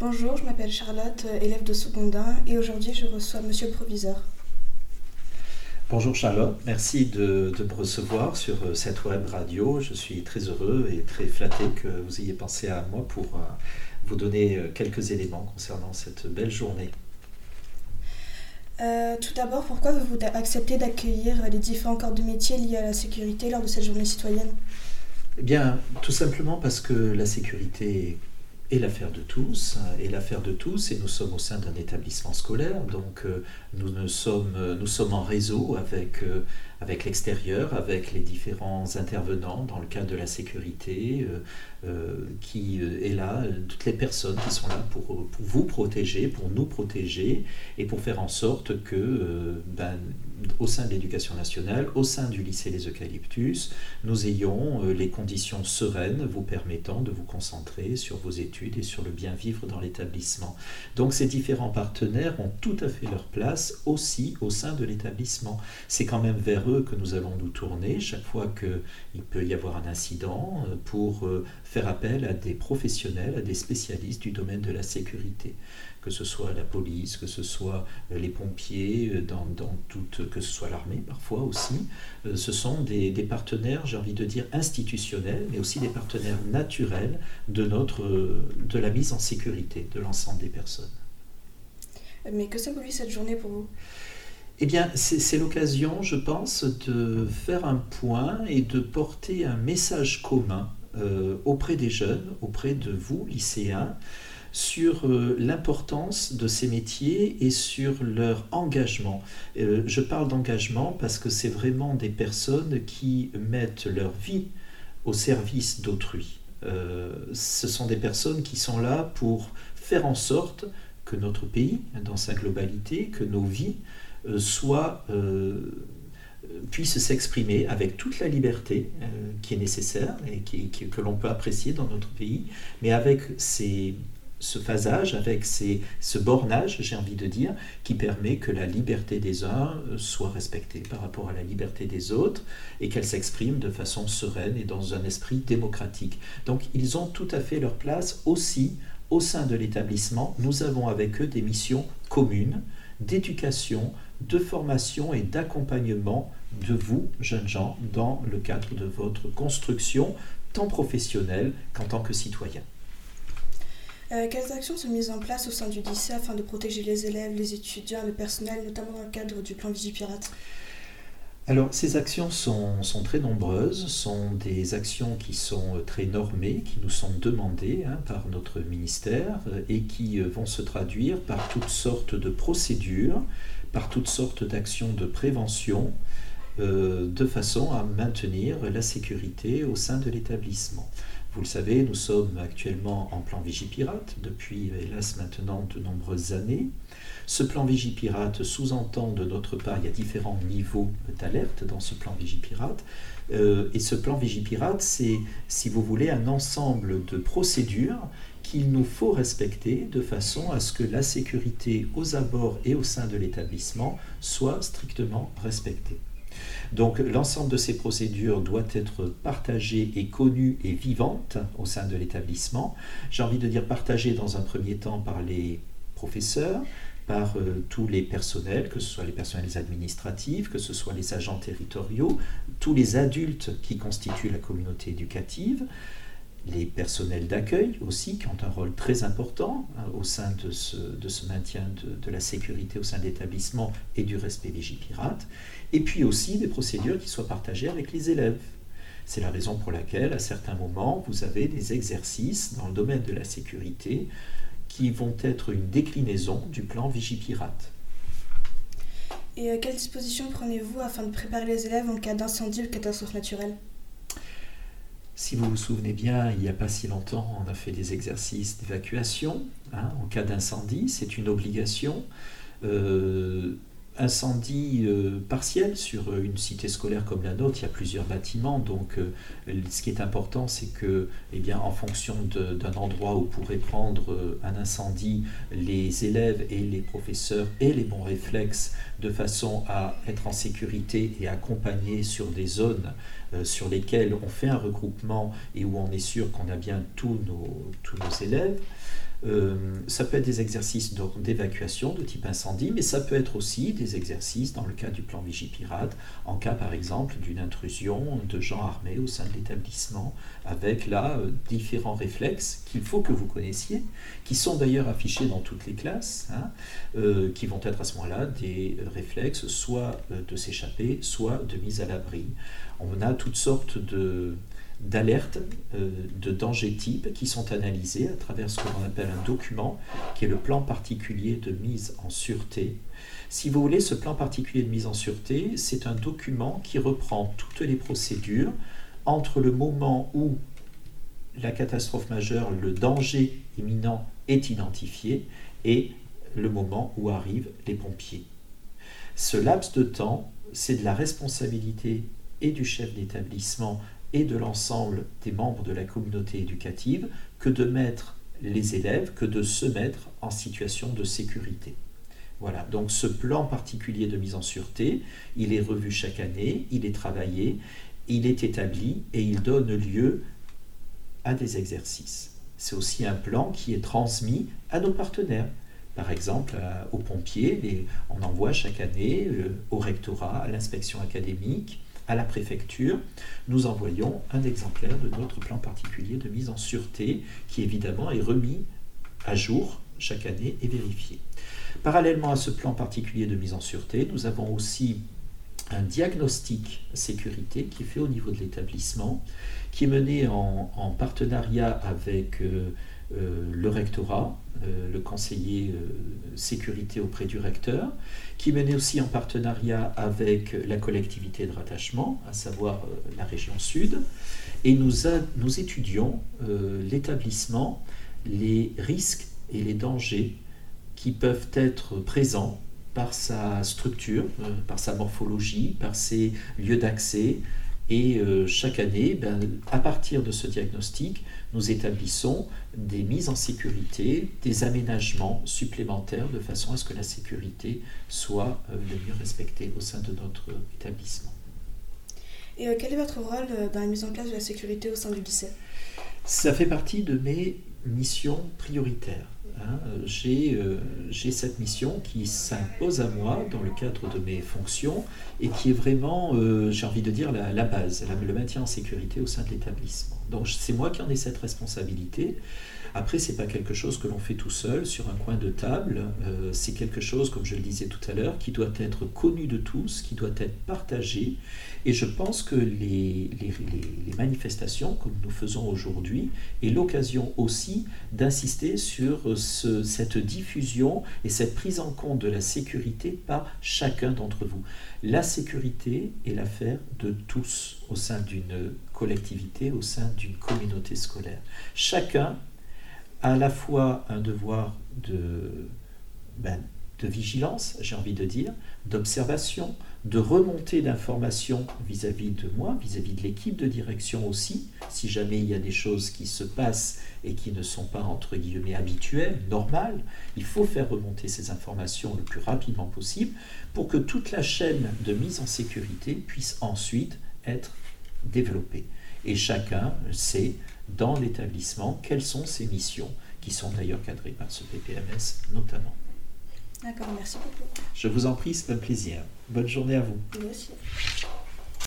Bonjour, je m'appelle Charlotte, euh, élève de secondaire, et aujourd'hui je reçois Monsieur le Proviseur. Bonjour Charlotte, merci de, me recevoir sur euh, cette web radio. Je suis très heureux et très flatté que vous ayez pensé à moi pour euh, vous donner quelques éléments concernant cette belle journée. tout d'abord, pourquoi avez-vous accepté d'accueillir les différents corps de métier liés à la sécurité lors de cette journée citoyenne? Eh bien, tout simplement parce que la sécurité est l'affaire de tous, et l'affaire de tous, et nous sommes au sein d'un établissement scolaire, donc euh, sommes, nous sommes en réseau avec, euh, avec l'extérieur, avec les différents intervenants dans le cadre de la sécurité, euh, euh, qui euh, est là, toutes les personnes qui sont là pour, vous protéger, pour nous protéger et pour faire en sorte que, ben, au sein de l'éducation nationale, au sein du lycée Les Eucalyptus, nous ayons les conditions sereines vous permettant de vous concentrer sur vos études et sur le bien vivre dans l'établissement. Donc ces différents partenaires ont tout à fait leur place aussi au sein de l'établissement. C'est quand même vers eux que nous allons nous tourner chaque fois qu'il peut y avoir un incident pour faire appel à des professionnels, à des spécialistes du domaine de la sécurité, que ce soit la police, que ce soit euh, les pompiers, euh, dans, toute, que ce soit l'armée parfois aussi. Euh, ce sont des, des partenaires, j'ai envie de dire, institutionnels, mais aussi des partenaires naturels de, notre, de la mise en sécurité de l'ensemble des personnes. Mais que symbolise cette journée pour vous? Eh bien, c'est l'occasion, je pense, de faire un point et de porter un message commun euh, auprès des jeunes, auprès de vous, lycéens, sur euh, l'importance de ces métiers et sur leur engagement. Euh, je parle d'engagement parce que c'est vraiment des personnes qui mettent leur vie au service d'autrui. ce sont des personnes qui sont là pour faire en sorte que notre pays, dans sa globalité, que nos vies soient puisse s'exprimer avec toute la liberté euh, qui est nécessaire et que l'on peut apprécier dans notre pays, mais avec ce phasage, avec ce bornage, j'ai envie de dire, qui permet que la liberté des uns euh, soit respectée par rapport à la liberté des autres et qu'elle s'exprime de façon sereine et dans un esprit démocratique. Donc ils ont tout à fait leur place aussi au sein de l'établissement. Nous avons avec eux des missions communes d'éducation, de formation et d'accompagnement de vous, jeunes gens, dans le cadre de votre construction, tant professionnelle qu'en tant que citoyen. Euh, quelles actions sont mises en place au sein du lycée afin de protéger les élèves, les étudiants, le personnel, notamment dans le cadre du plan Vigipirate? Alors, ces actions sont, très nombreuses, sont des actions qui sont très normées, qui nous sont demandées hein, par notre ministère euh, et qui euh, vont se traduire par toutes sortes de procédures, par toutes sortes d'actions de prévention, euh, de façon à maintenir la sécurité au sein de l'établissement. Vous le savez, nous sommes actuellement en plan Vigipirate depuis, hélas, maintenant de nombreuses années. Ce plan Vigipirate sous-entend de notre part, il y a différents niveaux d'alerte dans ce plan Vigipirate. Euh, et ce plan Vigipirate, c'est, si vous voulez, un ensemble de procédures qu'il nous faut respecter de façon à ce que la sécurité aux abords et au sein de l'établissement soit strictement respectée. Donc l'ensemble de ces procédures doit être partagé et connu et vivante au sein de l'établissement. J'ai envie de dire partagé dans un premier temps par les professeurs, par euh, tous les personnels, que ce soit les personnels administratifs, que ce soit les agents territoriaux, tous les adultes qui constituent la communauté éducative, les personnels d'accueil aussi, qui ont un rôle très important hein, au sein de ce, maintien de, la sécurité au sein de l'établissement et du respect des et puis aussi des procédures qui soient partagées avec les élèves. C'est la raison pour laquelle, à certains moments, vous avez des exercices dans le domaine de la sécurité qui vont être une déclinaison du plan Vigipirate. Et euh, quelles dispositions prenez-vous afin de préparer les élèves en cas d'incendie ou catastrophe naturelle? Si vous vous souvenez bien, il n'y a pas si longtemps, on a fait des exercices d'évacuation. Hein, en cas d'incendie, c'est une obligation. Euh, incendie euh, partiel sur une cité scolaire comme la nôtre, il y a plusieurs bâtiments, donc euh, ce qui est important, c'est que, eh en fonction d'un endroit où pourrait prendre euh, un incendie, les élèves et les professeurs aient les bons réflexes de façon à être en sécurité et accompagnés sur des zones sur lesquelles on fait un regroupement et où on est sûr qu'on a bien tous nos élèves. Euh, ça peut être des exercices d'évacuation de type incendie, mais ça peut être aussi des exercices dans le cas du plan Vigipirate, en cas par exemple d'une intrusion de gens armés au sein de l'établissement, avec là euh, différents réflexes qu'il faut que vous connaissiez, qui sont d'ailleurs affichés dans toutes les classes, hein, euh, qui vont être à ce moment-là des réflexes soit de s'échapper, soit de mise à l'abri. On a toutes sortes de d'alertes euh, de danger type qui sont analysées à travers ce qu'on appelle un document qui est le plan particulier de mise en sûreté. Si vous voulez, ce plan particulier de mise en sûreté, c'est un document qui reprend toutes les procédures entre le moment où la catastrophe majeure, le danger imminent est identifié et le moment où arrivent les pompiers. Ce laps de temps, c'est de la responsabilité et du chef d'établissement et de l'ensemble des membres de la communauté éducative que de mettre les élèves, que de se mettre en situation de sécurité. Voilà, donc ce plan particulier de mise en sûreté, il est revu chaque année, il est travaillé, il est établi et il donne lieu à des exercices. C'est aussi un plan qui est transmis à nos partenaires. Par exemple, aux pompiers, on envoie chaque année euh, au rectorat, à l'inspection académique, à la préfecture, nous envoyons un exemplaire de notre plan particulier de mise en sûreté qui évidemment est remis à jour chaque année et vérifié. Parallèlement à ce plan particulier de mise en sûreté, nous avons aussi un diagnostic sécurité qui est fait au niveau de l'établissement, qui est mené en, partenariat avec euh, le rectorat, euh, le conseiller euh, sécurité auprès du recteur, qui menait aussi en partenariat avec la collectivité de rattachement, à savoir la région sud, et nous, nous étudions l'établissement, les risques et les dangers qui peuvent être présents par sa structure, par sa morphologie, par ses lieux d'accès, et euh, chaque année, ben, à partir de ce diagnostic, nous établissons des mises en sécurité, des aménagements supplémentaires de façon à ce que la sécurité soit euh, le mieux respectée au sein de notre établissement. Et euh, quel est votre rôle dans la mise en place de la sécurité au sein du lycée? Ça fait partie de mes missions prioritaires. Hein, euh, j'ai cette mission qui s'impose à moi dans le cadre de mes fonctions et qui est vraiment, euh, j'ai envie de dire, la, base, le maintien en sécurité au sein de l'établissement. Donc c'est moi qui en ai cette responsabilité. Après, c'est pas quelque chose que l'on fait tout seul sur un coin de table. Euh, c'est quelque chose, comme je le disais tout à l'heure, qui doit être connu de tous, qui doit être partagé. Et je pense que les, manifestations, comme nous faisons aujourd'hui, est l'occasion aussi d'insister sur ce, cette diffusion et cette prise en compte de la sécurité par chacun d'entre vous. La sécurité est l'affaire de tous au sein d'une collectivité, au sein d'une communauté scolaire. Chacun à la fois un devoir de, ben, de vigilance, j'ai envie de dire, d'observation, de remontée d'informations vis-à-vis de moi, vis-à-vis de l'équipe de direction aussi, si jamais il y a des choses qui se passent et qui ne sont pas entre guillemets habituelles, normales, il faut faire remonter ces informations le plus rapidement possible pour que toute la chaîne de mise en sécurité puisse ensuite être développée. Et chacun sait dans l'établissement quelles sont ses missions, qui sont d'ailleurs cadrées par ce PPMS notamment. D'accord, merci beaucoup. Je vous en prie, c'est un plaisir. Bonne journée à vous. Merci.